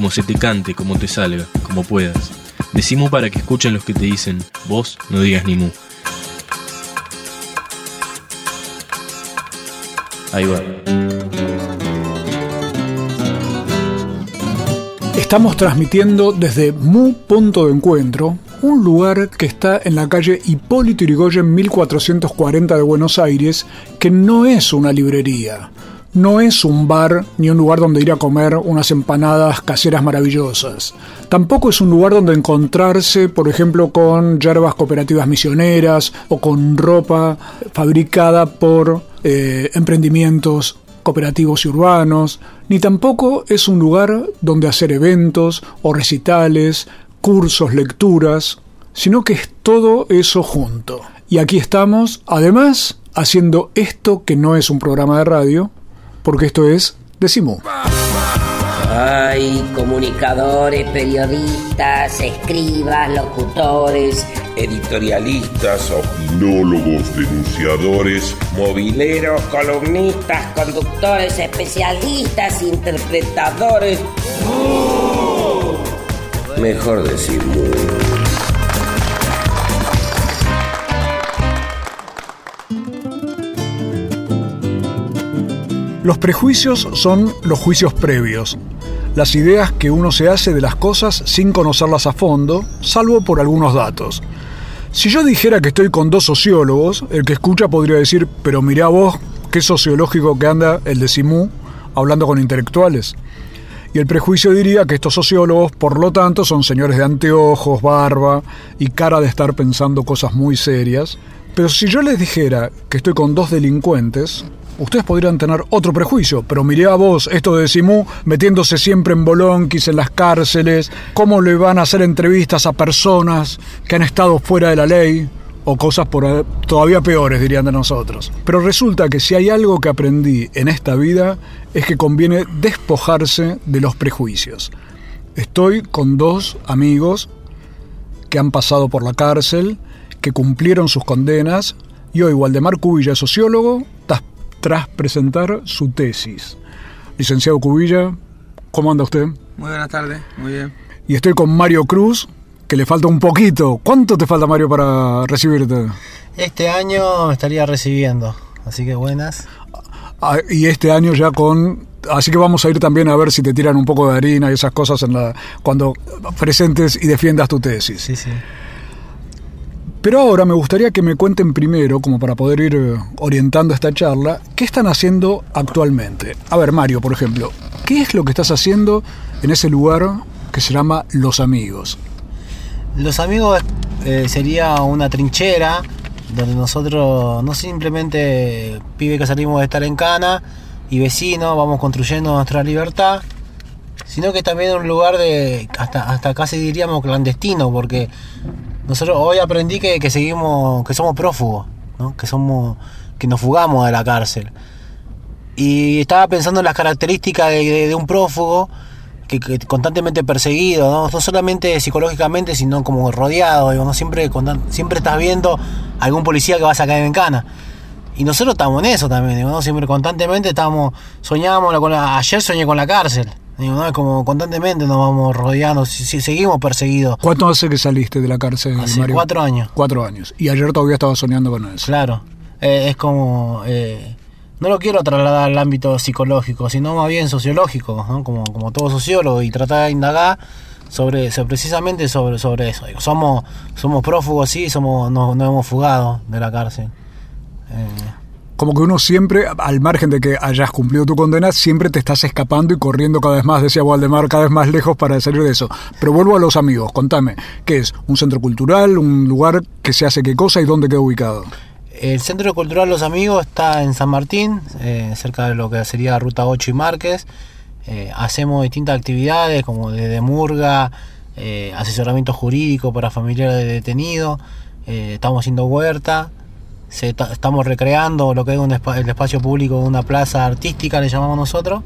como se te cante, como te salga, como puedas. Decimu para que escuchen los que te dicen, vos no digas ni mu. Ahí va. Estamos transmitiendo desde Mu Punto de Encuentro, un lugar que está en la calle Hipólito Yrigoyen 1440 de Buenos Aires, que no es una librería, no es un bar ni un lugar donde ir a comer unas empanadas caseras maravillosas. Tampoco es un lugar donde encontrarse, por ejemplo, con yerbas cooperativas misioneras o con ropa fabricada por eh, emprendimientos cooperativos y urbanos, ni tampoco es un lugar donde hacer eventos o recitales, cursos, lecturas, sino que es todo eso junto. Y aquí estamos, además, haciendo esto que no es un programa de radio, porque esto es Decimu. Hay comunicadores, periodistas, escribas, locutores, editorialistas, opinólogos, denunciadores, mobileros, columnistas, conductores, especialistas, interpretadores. Mejor decir Los prejuicios son los juicios previos, las ideas que uno se hace de las cosas sin conocerlas a fondo, salvo por algunos datos. Si yo dijera que estoy con dos sociólogos, el que escucha podría decir, pero mirá vos, qué sociológico que anda el de Simú hablando con intelectuales. Y el prejuicio diría que estos sociólogos, por lo tanto, son señores de anteojos, barba y cara de estar pensando cosas muy serias. Pero si yo les dijera que estoy con dos delincuentes, ustedes podrían tener otro prejuicio, pero miré a vos esto de Simú metiéndose siempre en bolonquis, en las cárceles, cómo le van a hacer entrevistas a personas que han estado fuera de la ley, o cosas por, todavía peores, dirían de nosotros. Pero resulta que si hay algo que aprendí en esta vida es que conviene despojarse de los prejuicios. Estoy con dos amigos que han pasado por la cárcel, que cumplieron sus condenas, y hoy Waldemar Cubilla, sociólogo, tras presentar su tesis. Licenciado Cubilla, ¿cómo anda usted? Muy buenas tardes, muy bien. Y estoy con Mario Cruz, que le falta un poquito. ¿Cuánto te falta, Mario, para recibirte? Este año me estaría recibiendo, así que buenas. Ah, y este año ya con... Así que vamos a ir también a ver si te tiran un poco de harina y esas cosas en la cuando presentes y defiendas tu tesis. Sí, sí. Pero ahora me gustaría que me cuenten primero, como para poder ir eh, orientando esta charla, qué están haciendo actualmente. A ver, Mario, por ejemplo, ¿qué es lo que estás haciendo en ese lugar que se llama Los Amigos? Los Amigos eh, sería una trinchera donde nosotros no simplemente pibe que salimos de estar en cana y vecinos vamos construyendo nuestra libertad, sino que también un lugar de hasta, hasta casi diríamos clandestino, porque nosotros hoy aprendí que, que seguimos, que somos prófugos, ¿no? que somos, que nos fugamos de la cárcel. Y estaba pensando en las características de, un prófugo que, constantemente perseguido, ¿no? no solamente psicológicamente, sino como rodeado, ¿no? siempre, siempre estás viendo algún policía que va a sacar en cana. Y nosotros estamos en eso también, ¿no? siempre constantemente estamos, soñamos, con ayer soñé con la cárcel. Como constantemente nos vamos rodeando, si, seguimos perseguidos. ¿Cuánto hace que saliste de la cárcel, hace cuatro años. Cuatro años. Y ayer todavía estaba soñando con eso. Claro. Eh, es como... Eh, no lo quiero trasladar al ámbito psicológico, sino más bien sociológico, como, como todo sociólogo, y tratar de indagar sobre, precisamente sobre, sobre eso. somos, somos prófugos, sí, somos, nos, hemos fugado de la cárcel. Eh, como que uno siempre, al margen de que hayas cumplido tu condena, siempre te estás escapando y corriendo cada vez más, decía Waldemar, cada vez más lejos para salir de eso. Pero vuelvo a los amigos, contame, ¿qué es? ¿Un centro cultural? ¿Un lugar que se hace qué cosa y dónde queda ubicado? El Centro Cultural Los Amigos está en San Martín, eh, cerca de lo que sería Ruta 8 y Márquez. Eh, hacemos distintas actividades como desde murga, eh, asesoramiento jurídico para familiares de detenidos, estamos haciendo huerta, se ta- estamos recreando lo que es un espa- el espacio público, una plaza artística, le llamamos nosotros,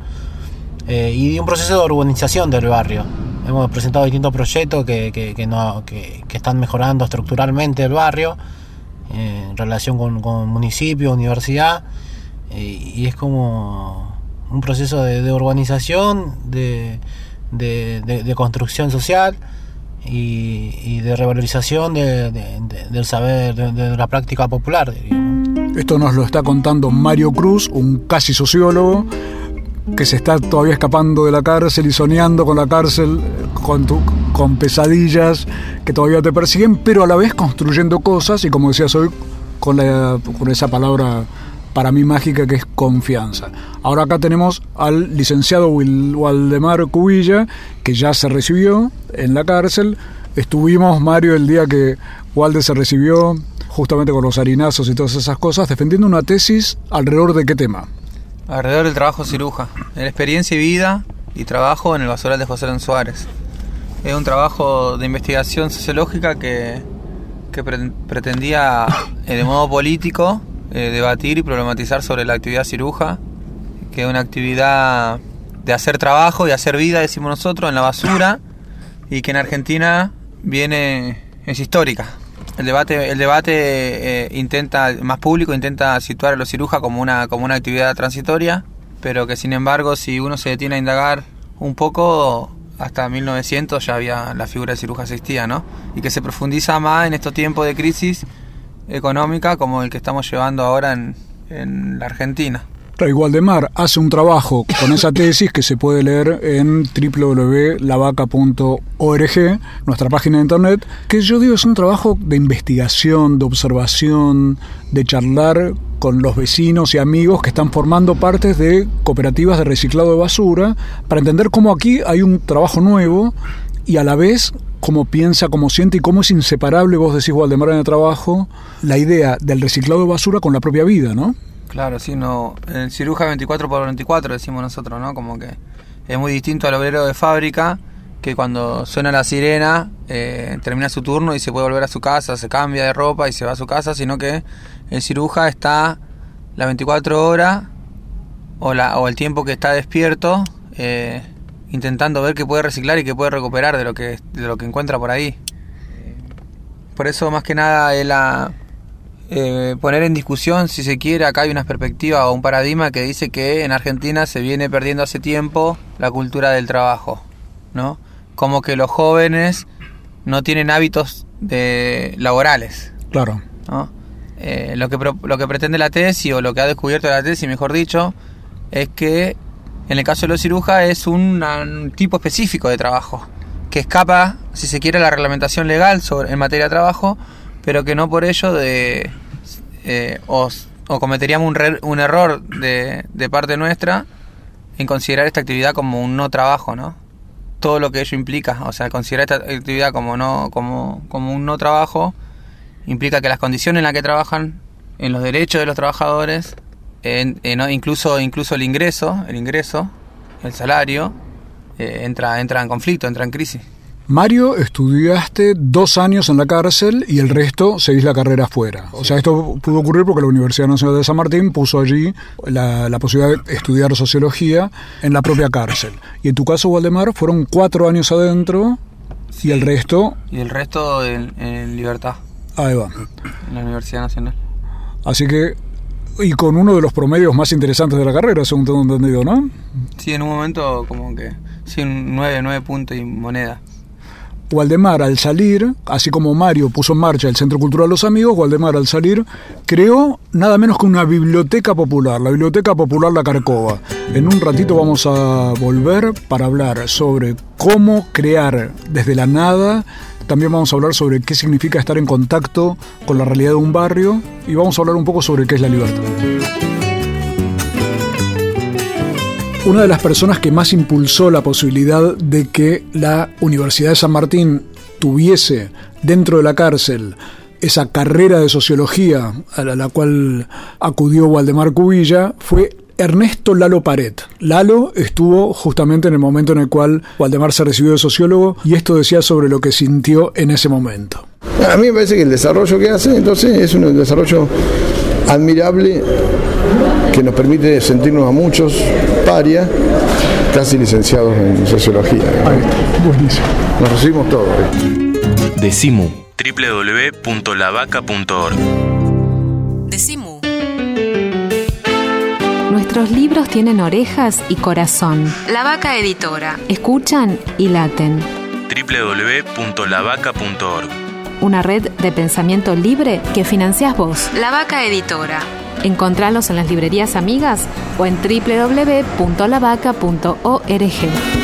eh, y un proceso de urbanización del barrio. Hemos presentado distintos proyectos que, que, que están mejorando estructuralmente el barrio eh, en relación con, con municipio, universidad, y es como un proceso de, de urbanización, de- de- de construcción social y, y de revalorización de- de- de- del saber, de, de la práctica popular. digamos. Esto nos lo está contando Mario Cruz, un casi sociólogo que se está todavía escapando de la cárcel y soñando con la cárcel, con, tu- con pesadillas que todavía te persiguen, pero a la vez construyendo cosas y como decías hoy, con, la- con esa palabra para mí mágica que es confianza. Ahora acá tenemos al licenciado Waldemar Cubilla, que ya se recibió en la cárcel. Estuvimos, Mario, el día que Walde se recibió, justamente con los harinazos y todas esas cosas, defendiendo una tesis alrededor de qué tema. Alrededor del trabajo ciruja, en experiencia y vida y trabajo en el basural de José León Suárez. Es un trabajo de investigación sociológica que, que pre- pretendía eh, de modo político eh, debatir y problematizar sobre la actividad ciruja, que es una actividad de hacer trabajo y hacer vida, decimos nosotros, en la basura, y que en Argentina viene, es histórica. El debate, el debate eh, intenta, más público, intenta situar a los cirujas como una, como una actividad transitoria, pero que sin embargo, si uno se detiene a indagar un poco, hasta 1900 ya había la figura de ciruja existía, ¿no? Y que se profundiza más en estos tiempos de crisis económica como el que estamos llevando ahora en, en la Argentina. Waldemar hace un trabajo con esa tesis que se puede leer en www.lavaca.org, nuestra página de internet, que yo digo es un trabajo de investigación, de observación, de charlar con los vecinos y amigos que están formando partes de cooperativas de reciclado de basura, para entender cómo aquí hay un trabajo nuevo y a la vez cómo piensa, cómo siente y cómo es inseparable, vos decís Waldemar en el trabajo, la idea del reciclado de basura con la propia vida, ¿no? Claro, sí, no. El ciruja 24 por 24 decimos nosotros, ¿no? Como que es muy distinto al obrero de fábrica que cuando suena la sirena eh, termina su turno y se puede volver a su casa, se cambia de ropa y se va a su casa, sino que el ciruja está las 24 horas o, la, o el tiempo que está despierto eh, intentando ver qué puede reciclar y qué puede recuperar de lo que, de lo que encuentra por ahí. Por eso más que nada es la, eh, poner en discusión, si se quiere, acá hay una perspectiva o un paradigma que dice que en Argentina se viene perdiendo hace tiempo la cultura del trabajo, ¿no? Como que los jóvenes no tienen hábitos de laborales, Claro. ¿no? Eh, lo, que lo que pretende la tesis, o lo que ha descubierto la tesis, mejor dicho, es que en el caso de los cirujas es un, tipo específico de trabajo, que escapa, si se quiere, a la reglamentación legal sobre, en materia de trabajo, pero que no por ello de eh, cometeríamos un, error de, de parte nuestra en considerar esta actividad como un no trabajo, ¿no? Todo lo que ello implica, o sea, considerar esta actividad como no como, como un no trabajo implica que las condiciones en las que trabajan, en los derechos de los trabajadores, en, en- ¿no? incluso incluso el ingreso, el ingreso, el salario eh, entra entra en conflicto, entra en crisis. Mario, estudiaste dos años en la cárcel y el resto seguís la carrera afuera. O sea, esto pudo ocurrir porque la Universidad Nacional de San Martín puso allí la, la posibilidad de estudiar sociología en la propia cárcel. Y en tu caso, Waldemar, fueron cuatro años adentro y el resto, Y el resto en, en libertad, ahí va. en la Universidad Nacional. Así que, y con uno de los promedios más interesantes de la carrera, según tengo entendido, ¿no? Sí, en un momento como que, sí, un 9, 9 puntos y moneda. Waldemar al salir, así como Mario puso en marcha el Centro Cultural Los Amigos, Waldemar al salir creó nada menos que una biblioteca popular, la Biblioteca Popular La Carcova. En un ratito vamos a volver para hablar sobre cómo crear desde la nada, también vamos a hablar sobre qué significa estar en contacto con la realidad de un barrio y vamos a hablar un poco sobre qué es la libertad. Una de las personas que más impulsó la posibilidad de que la Universidad de San Martín tuviese dentro de la cárcel esa carrera de sociología a la, cual acudió Waldemar Cubilla fue Ernesto Lalo Paret. Lalo estuvo justamente en el momento en el cual Waldemar se recibió de sociólogo y esto decía sobre lo que sintió en ese momento. A mí me parece que el desarrollo que hace entonces es un desarrollo admirable que nos permite sentirnos a muchos paria, casi licenciados en sociología. Ahí está, buenísimo. Nos recibimos todos. Decimu www.lavaca.org Decimu. Nuestros libros tienen orejas y corazón. La Vaca Editora. Escuchan y laten. www.lavaca.org Una red de pensamiento libre que financias vos. La Vaca Editora. Encontralos en las librerías amigas o en www.lavaca.org.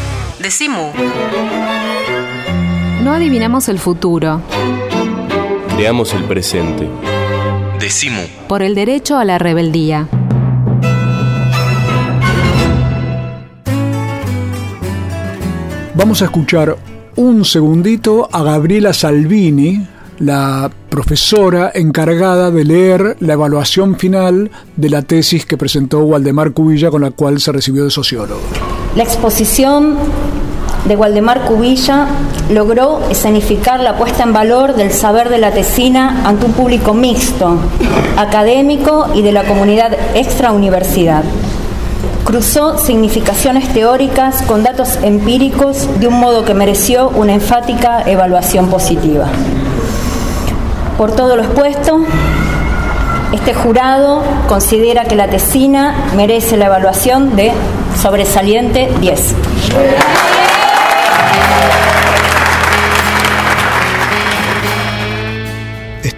Decimu. No adivinamos el futuro. Creamos el presente. Decimu. Por el derecho a la rebeldía. Vamos a escuchar un segundito a Gabriela Salvini, la profesora encargada de leer la evaluación final de la tesis que presentó Waldemar Cubilla con la cual se recibió de sociólogo. La exposición de Waldemar Cubilla logró escenificar la puesta en valor del saber de la tesina ante un público mixto, académico y de la comunidad extrauniversidad. Cruzó significaciones teóricas con datos empíricos de un modo que mereció una enfática evaluación positiva. Por todo lo expuesto, este jurado considera que la tesina merece la evaluación de sobresaliente 10.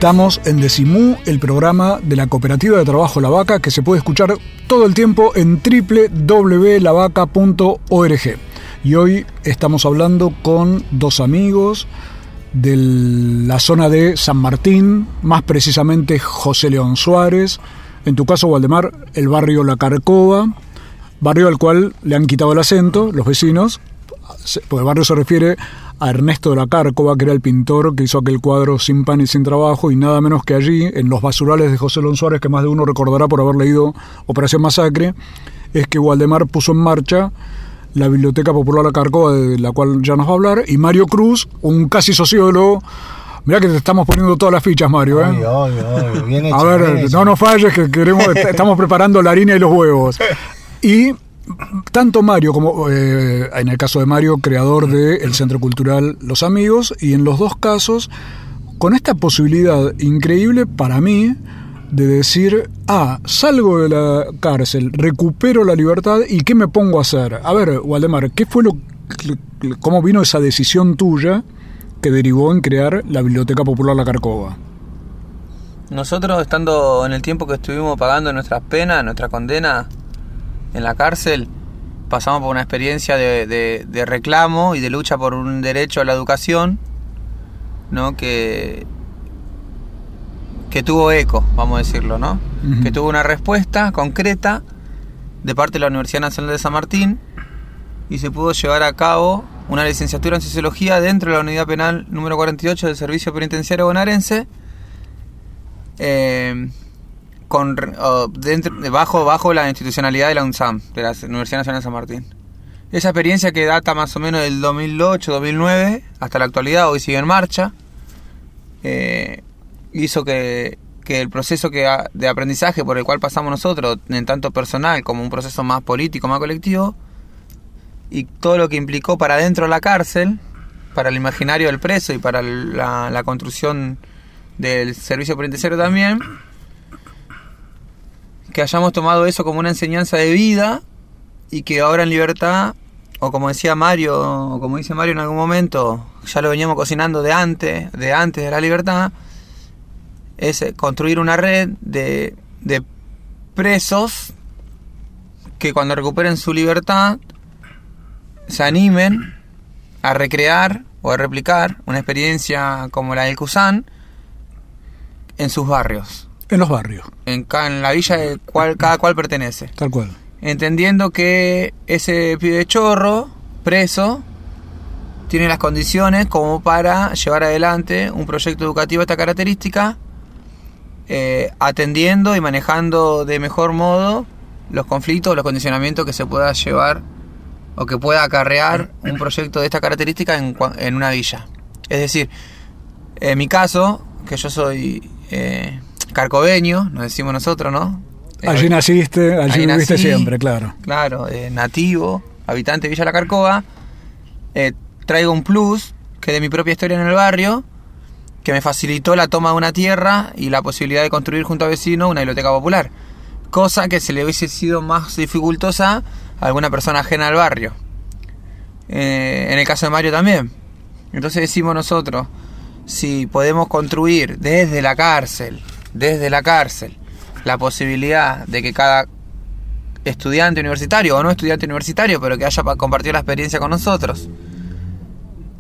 Estamos en Decimú, el programa de la Cooperativa de Trabajo La Vaca, que se puede escuchar todo el tiempo en www.lavaca.org. Y hoy estamos hablando con dos amigos de la zona de San Martín, más precisamente José León Suárez, en tu caso, Waldemar, el barrio La Carcova, barrio al cual le han quitado el acento los vecinos, porque el barrio se refiere a Ernesto de la Cárcova, que era el pintor que hizo aquel cuadro Sin pan y sin trabajo, y nada menos que allí, en los basurales de José León Suárez, que más de uno recordará por haber leído Operación Masacre, es que Waldemar puso en marcha la Biblioteca Popular La Carcova, de la cual ya nos va a hablar, y Mario Cruz, un casi sociólogo. Mirá que te estamos poniendo todas las fichas, Mario. ¿eh? Obvio, obvio, obvio. Bien hecho, A ver, bien hecho. no nos falles que queremos, est- estamos preparando la harina y los huevos. Y tanto Mario como, eh, en el caso de Mario, creador del Centro Cultural Los Amigos, y en los dos casos, con esta posibilidad increíble para mí de decir, ah, salgo de la cárcel, recupero la libertad y ¿qué me pongo a hacer? A ver, Waldemar, ¿qué fue lo, cómo vino esa decisión tuya que derivó en crear la Biblioteca Popular La Carcova? Nosotros, estando en el tiempo que estuvimos pagando nuestras penas, nuestra condena en la cárcel, pasamos por una experiencia de, de- de reclamo y de lucha por un derecho a la educación, ¿no? Que, que tuvo eco, vamos a decirlo, ¿no? Que tuvo una respuesta concreta de parte de la Universidad Nacional de San Martín y se pudo llevar a cabo una licenciatura en Sociología dentro de la Unidad Penal número 48 del Servicio Penitenciario Bonaerense eh, con o dentro, bajo, bajo la institucionalidad de la UNSAM, de la Universidad Nacional de San Martín. Esa experiencia que data más o menos del 2008-2009 hasta la actualidad, hoy sigue en marcha, eh, hizo que, que el proceso que de aprendizaje por el cual pasamos nosotros, en tanto personal como un proceso más político, más colectivo, y todo lo que implicó para dentro de la cárcel, para el imaginario del preso y para la, la construcción del servicio penitenciario también, que hayamos tomado eso como una enseñanza de vida y que ahora en libertad, o como decía Mario, o como dice Mario en algún momento, ya lo veníamos cocinando de antes, de antes de la libertad, es eh, construir una red de, de presos que cuando recuperen su libertad se animen a recrear o a replicar una experiencia como la del Cusán en sus barrios. En los barrios. En, la villa de cual, cada cual pertenece. Tal cual. Entendiendo que ese pibe chorro, preso, tiene las condiciones como para llevar adelante un proyecto educativo de esta característica, eh, atendiendo y manejando de mejor modo los conflictos, los condicionamientos que se pueda llevar o que pueda acarrear un proyecto de esta característica en una villa. Es decir, en mi caso, que yo soy eh, carcobeño, nos decimos nosotros, ¿no? Eh, Allí naciste, allí ahí viviste nací, siempre, claro. Claro, eh, nativo, habitante de Villa La Carcoa. eh, traigo un plus que de mi propia historia en el barrio, que me facilitó la toma de una tierra y la posibilidad de construir junto a vecinos una biblioteca popular. Cosa que se le hubiese sido más dificultosa a alguna persona ajena al barrio. En el caso de Mario también. Entonces decimos nosotros, si podemos construir desde la cárcel, desde la cárcel, la posibilidad de que cada estudiante universitario o no estudiante universitario, pero que haya pa- compartido la experiencia con nosotros,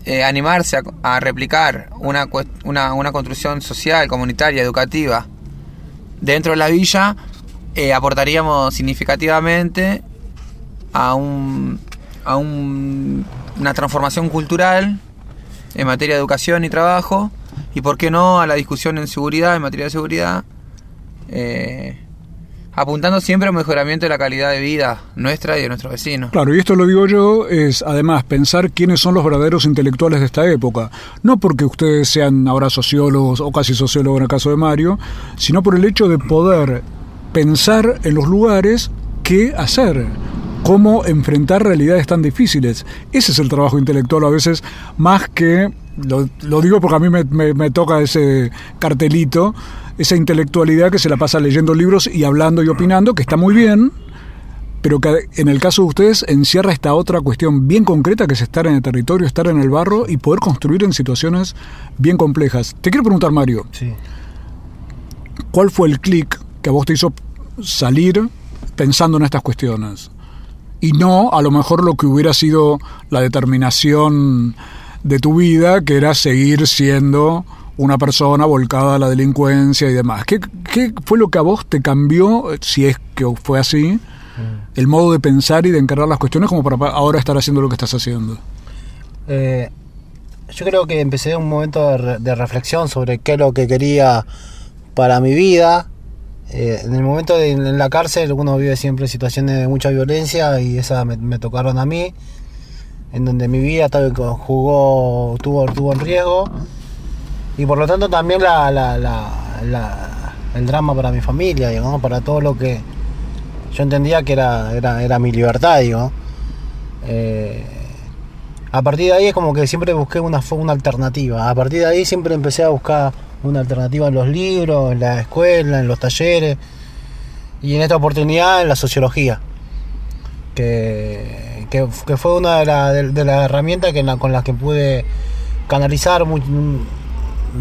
eh, animarse a, replicar una, una, una construcción social, comunitaria, educativa dentro de la villa, eh, aportaríamos significativamente a, un, a un- una transformación cultural en materia de educación y trabajo, y por qué no a la discusión en seguridad, en materia de seguridad, eh, apuntando siempre al mejoramiento de la calidad de vida nuestra y de nuestros vecinos. Claro, y esto lo digo yo, es además pensar quiénes son los verdaderos intelectuales de esta época. No porque ustedes sean ahora sociólogos o casi sociólogos en el caso de Mario, sino por el hecho de poder pensar en los lugares qué hacer, cómo enfrentar realidades tan difíciles. Ese es el trabajo intelectual a veces, más que, lo, lo digo porque a mí me, me- me toca ese cartelito, esa intelectualidad que se la pasa leyendo libros y hablando y opinando, que está muy bien, pero que en el caso de ustedes encierra esta otra cuestión bien concreta que es estar en el territorio, estar en el barro y poder construir en situaciones bien complejas. Te quiero preguntar, Mario, Sí. ¿cuál fue el clic que a vos te hizo salir pensando en estas cuestiones? Y no a lo mejor lo que hubiera sido la determinación de tu vida, que era seguir siendo una persona volcada a la delincuencia y demás. ¿Qué, qué fue lo que a vos te cambió, si es que fue así, el modo de pensar y de encarar las cuestiones como para ahora estar haciendo lo que estás haciendo? Eh, yo creo que empecé un momento de, re- de reflexión sobre qué es lo que quería para mi vida. Eh, en el momento de en la cárcel uno vive siempre situaciones de mucha violencia y esas me, me tocaron a mí, en donde mi vida jugó, tuvo, tuvo en riesgo y por lo tanto también la, la- la- el drama para mi familia, digo, ¿no? para todo lo que yo entendía que era, era, era mi libertad, digo. Eh, a partir de ahí es como que siempre busqué una, una alternativa. A partir de ahí siempre empecé a buscar una alternativa en los libros, en la escuela, en los talleres y en esta oportunidad en la sociología. Que, que, que fue una de, la- de- de las herramientas que, con las que pude canalizar mu-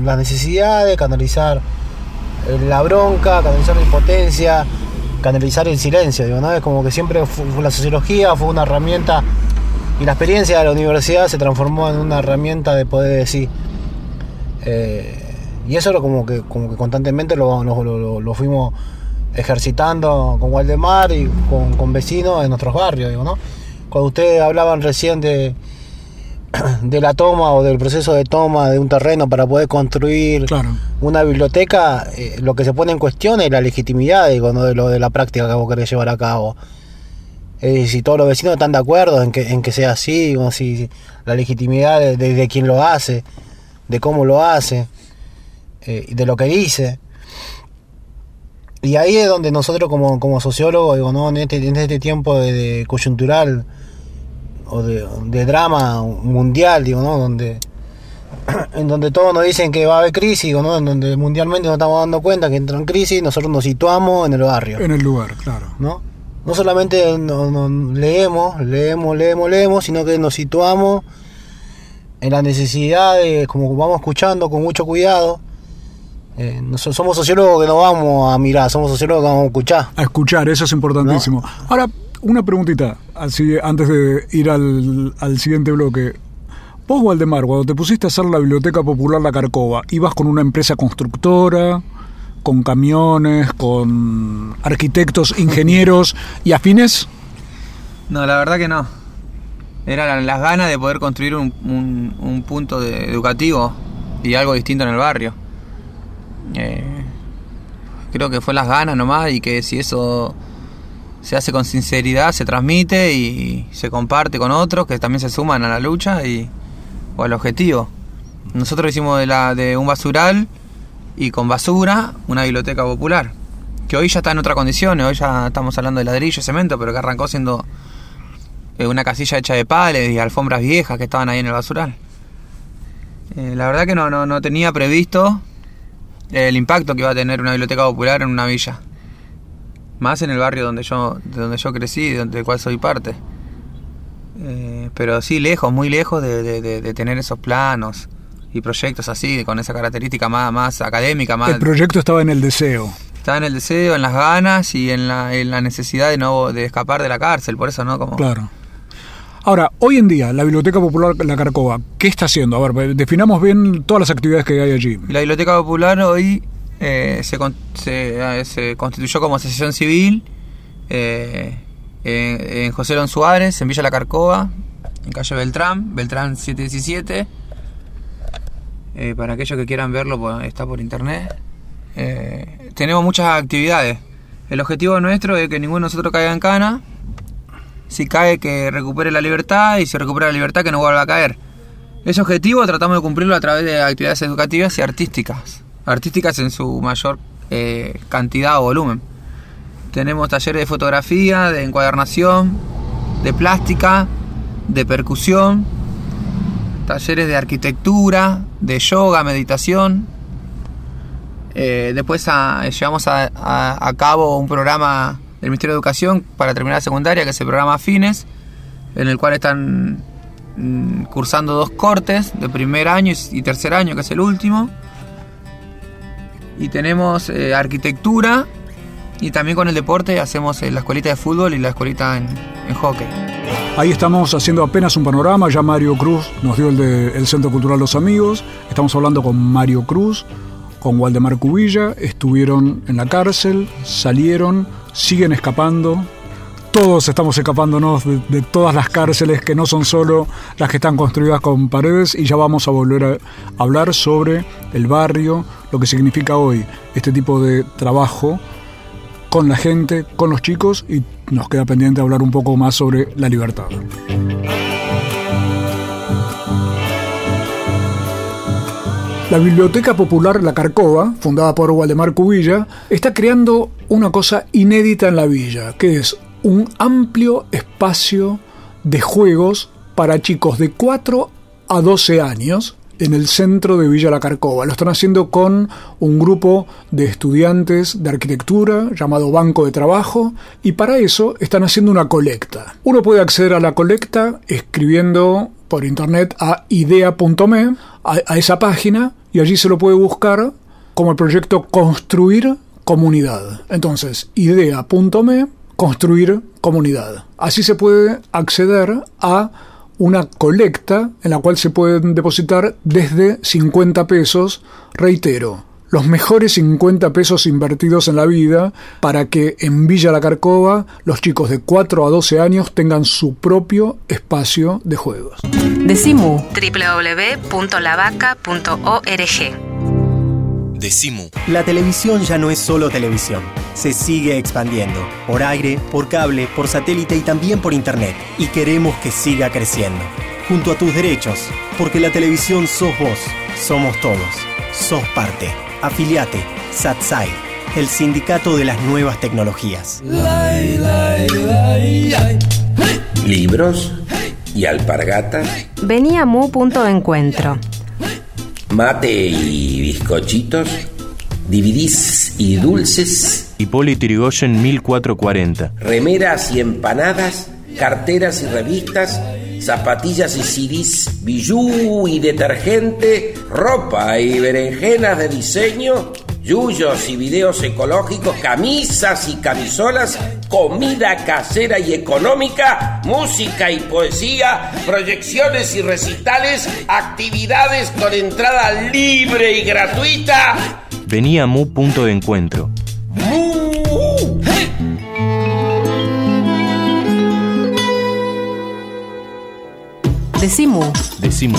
las necesidades, canalizar eh, la bronca, canalizar la impotencia, canalizar el silencio. Digo, ¿no? Es como que siempre fu- fue la sociología fue una herramienta y la experiencia de la universidad se transformó en una herramienta de poder decir. Eh, y eso lo como que, constantemente lo fuimos ejercitando con Waldemar y con, con vecinos en nuestros barrios, digo, ¿no? Cuando ustedes hablaban recién de, de la toma o del proceso de toma de un terreno para poder construir una biblioteca, eh, lo que se pone en cuestión es la legitimidad digo, ¿no? de, lo, de la práctica que vos querés llevar a cabo. Eh, si todos los vecinos están de acuerdo en que, en que sea así, digo, si, si la legitimidad de, de- de quien lo hace, de cómo lo hace, eh, de lo que dice. Y ahí es donde nosotros como, como sociólogos, digo, ¿no? en, este, en este tiempo de coyuntural o de, de drama mundial, digo, ¿no? Donde, en donde todos nos dicen que va a haber crisis, digo, ¿no? En donde mundialmente nos estamos dando cuenta que entra en crisis, nosotros nos situamos en el barrio. En el lugar, claro. ¿no? No solamente leemos, leemos, leemos, leemos, sino que nos situamos en la necesidad de, como vamos escuchando con mucho cuidado, Eh, no somos sociólogos que no vamos a mirar, somos sociólogos que vamos a escuchar. A escuchar, eso es importantísimo. Ahora, una preguntita, así antes de ir al, al siguiente bloque. Vos, Waldemar, cuando te pusiste a hacer la Biblioteca Popular La Carcova, ¿ibas con una empresa constructora, con camiones, con arquitectos, ingenieros y afines? No, la verdad que no. Eran las ganas de poder construir un, un- un punto de- educativo y algo distinto en el barrio. Eh, creo que fue las ganas nomás y que si eso se hace con sinceridad, se transmite y se comparte con otros que también se suman a la lucha y, o al objetivo. Nosotros hicimos de, la, de un basural y con basura una biblioteca popular, que hoy ya está en otra condición, hoy ya estamos hablando de ladrillo, cemento, pero que arrancó siendo eh, una casilla hecha de pales y alfombras viejas que estaban ahí en el basural. Eh, la verdad que no, no, no tenía previsto el impacto que iba a tener una biblioteca popular en una villa. Más en el barrio donde yo, de donde yo crecí, del cual soy parte. Eh, pero sí, lejos, muy lejos de, de- de- de tener esos planos y proyectos así, con esa característica más, más académica, más... El proyecto estaba en el deseo. Estaba en el deseo, en las ganas y en la, en la necesidad de no de escapar de la cárcel, por eso no como Claro. Ahora, hoy en día, la Biblioteca Popular La Carcova, ¿qué está haciendo? A ver, definamos bien todas las actividades que hay allí. La Biblioteca Popular hoy eh, se, con- se, constituyó como asociación civil eh, en, José Lon Suárez, en Villa La Carcova, en calle Beltrán, Beltrán 717. Eh, para aquellos que quieran verlo, pues, está por internet. Eh, tenemos muchas actividades. El objetivo nuestro es que ninguno de nosotros caiga en cana. Si cae, que recupere la libertad. Y si recupera la libertad, que no vuelva a caer. Ese objetivo tratamos de cumplirlo a través de actividades educativas y artísticas. Artísticas en su mayor eh, cantidad o volumen. Tenemos talleres de fotografía, de encuadernación, de plástica, de percusión, talleres de arquitectura, de yoga, meditación. Eh, después a- llevamos a, a- a cabo un programa del Ministerio de Educación para terminar la secundaria, que es el programa Fines, en el cual están mm, cursando dos cortes de primer año y, y tercer año, que es el último. Y tenemos eh, arquitectura y también con el deporte hacemos eh, la escuelita de fútbol y la escuelita en, hockey. Ahí estamos haciendo apenas un panorama, ya Mario Cruz nos dio el del Centro Cultural Los Amigos, estamos hablando con Mario Cruz, con Waldemar Cubilla, estuvieron en la cárcel, salieron, siguen escapando, todos estamos escapándonos de, todas las cárceles que no son solo las que están construidas con paredes y ya vamos a volver a hablar sobre el barrio, lo que significa hoy este tipo de trabajo con la gente, con los chicos y nos queda pendiente hablar un poco más sobre la libertad. La Biblioteca Popular La Carcova, fundada por Waldemar Cubilla, está creando una cosa inédita en la villa, que es un amplio espacio de juegos para chicos de 4 a 12 años en el centro de Villa La Carcova. Lo están haciendo con un grupo de estudiantes de arquitectura llamado Banco de Trabajo y para eso están haciendo una colecta. Uno puede acceder a la colecta escribiendo por internet a idea.me, a, a esa página, y allí se lo puede buscar como el proyecto Construir Comunidad. Entonces, idea.me, construir comunidad. Así se puede acceder a una colecta en la cual se pueden depositar desde 50 pesos, reitero, los mejores 50 pesos invertidos en la vida para que en Villa La Carcova los chicos de 4 a 12 años tengan su propio espacio de juegos. Decimu. www.lavaca.org. Decimu. La televisión ya no es solo televisión. Se sigue expandiendo. Por aire, por cable, por satélite y también por internet. Y queremos que siga creciendo. Junto a tus derechos. Porque la televisión sos vos. Somos todos. Sos parte. Afiliate. SATSAI. El sindicato de las nuevas tecnologías. Libros y alpargatas, Vení a Mu Punto de Encuentro. mate y bizcochitos, DVDs y dulces, Hipólito Yrigoyen 1440. remeras y empanadas, carteras y revistas, zapatillas y CDs, bijú y detergente, ropa y berenjenas de diseño, yuyos y videos ecológicos, camisas y camisolas, comida casera y económica, música y poesía, proyecciones y recitales, actividades con entrada libre y gratuita. Venía Mu Punto de Encuentro. ¡Mu! Decimu. Decimu.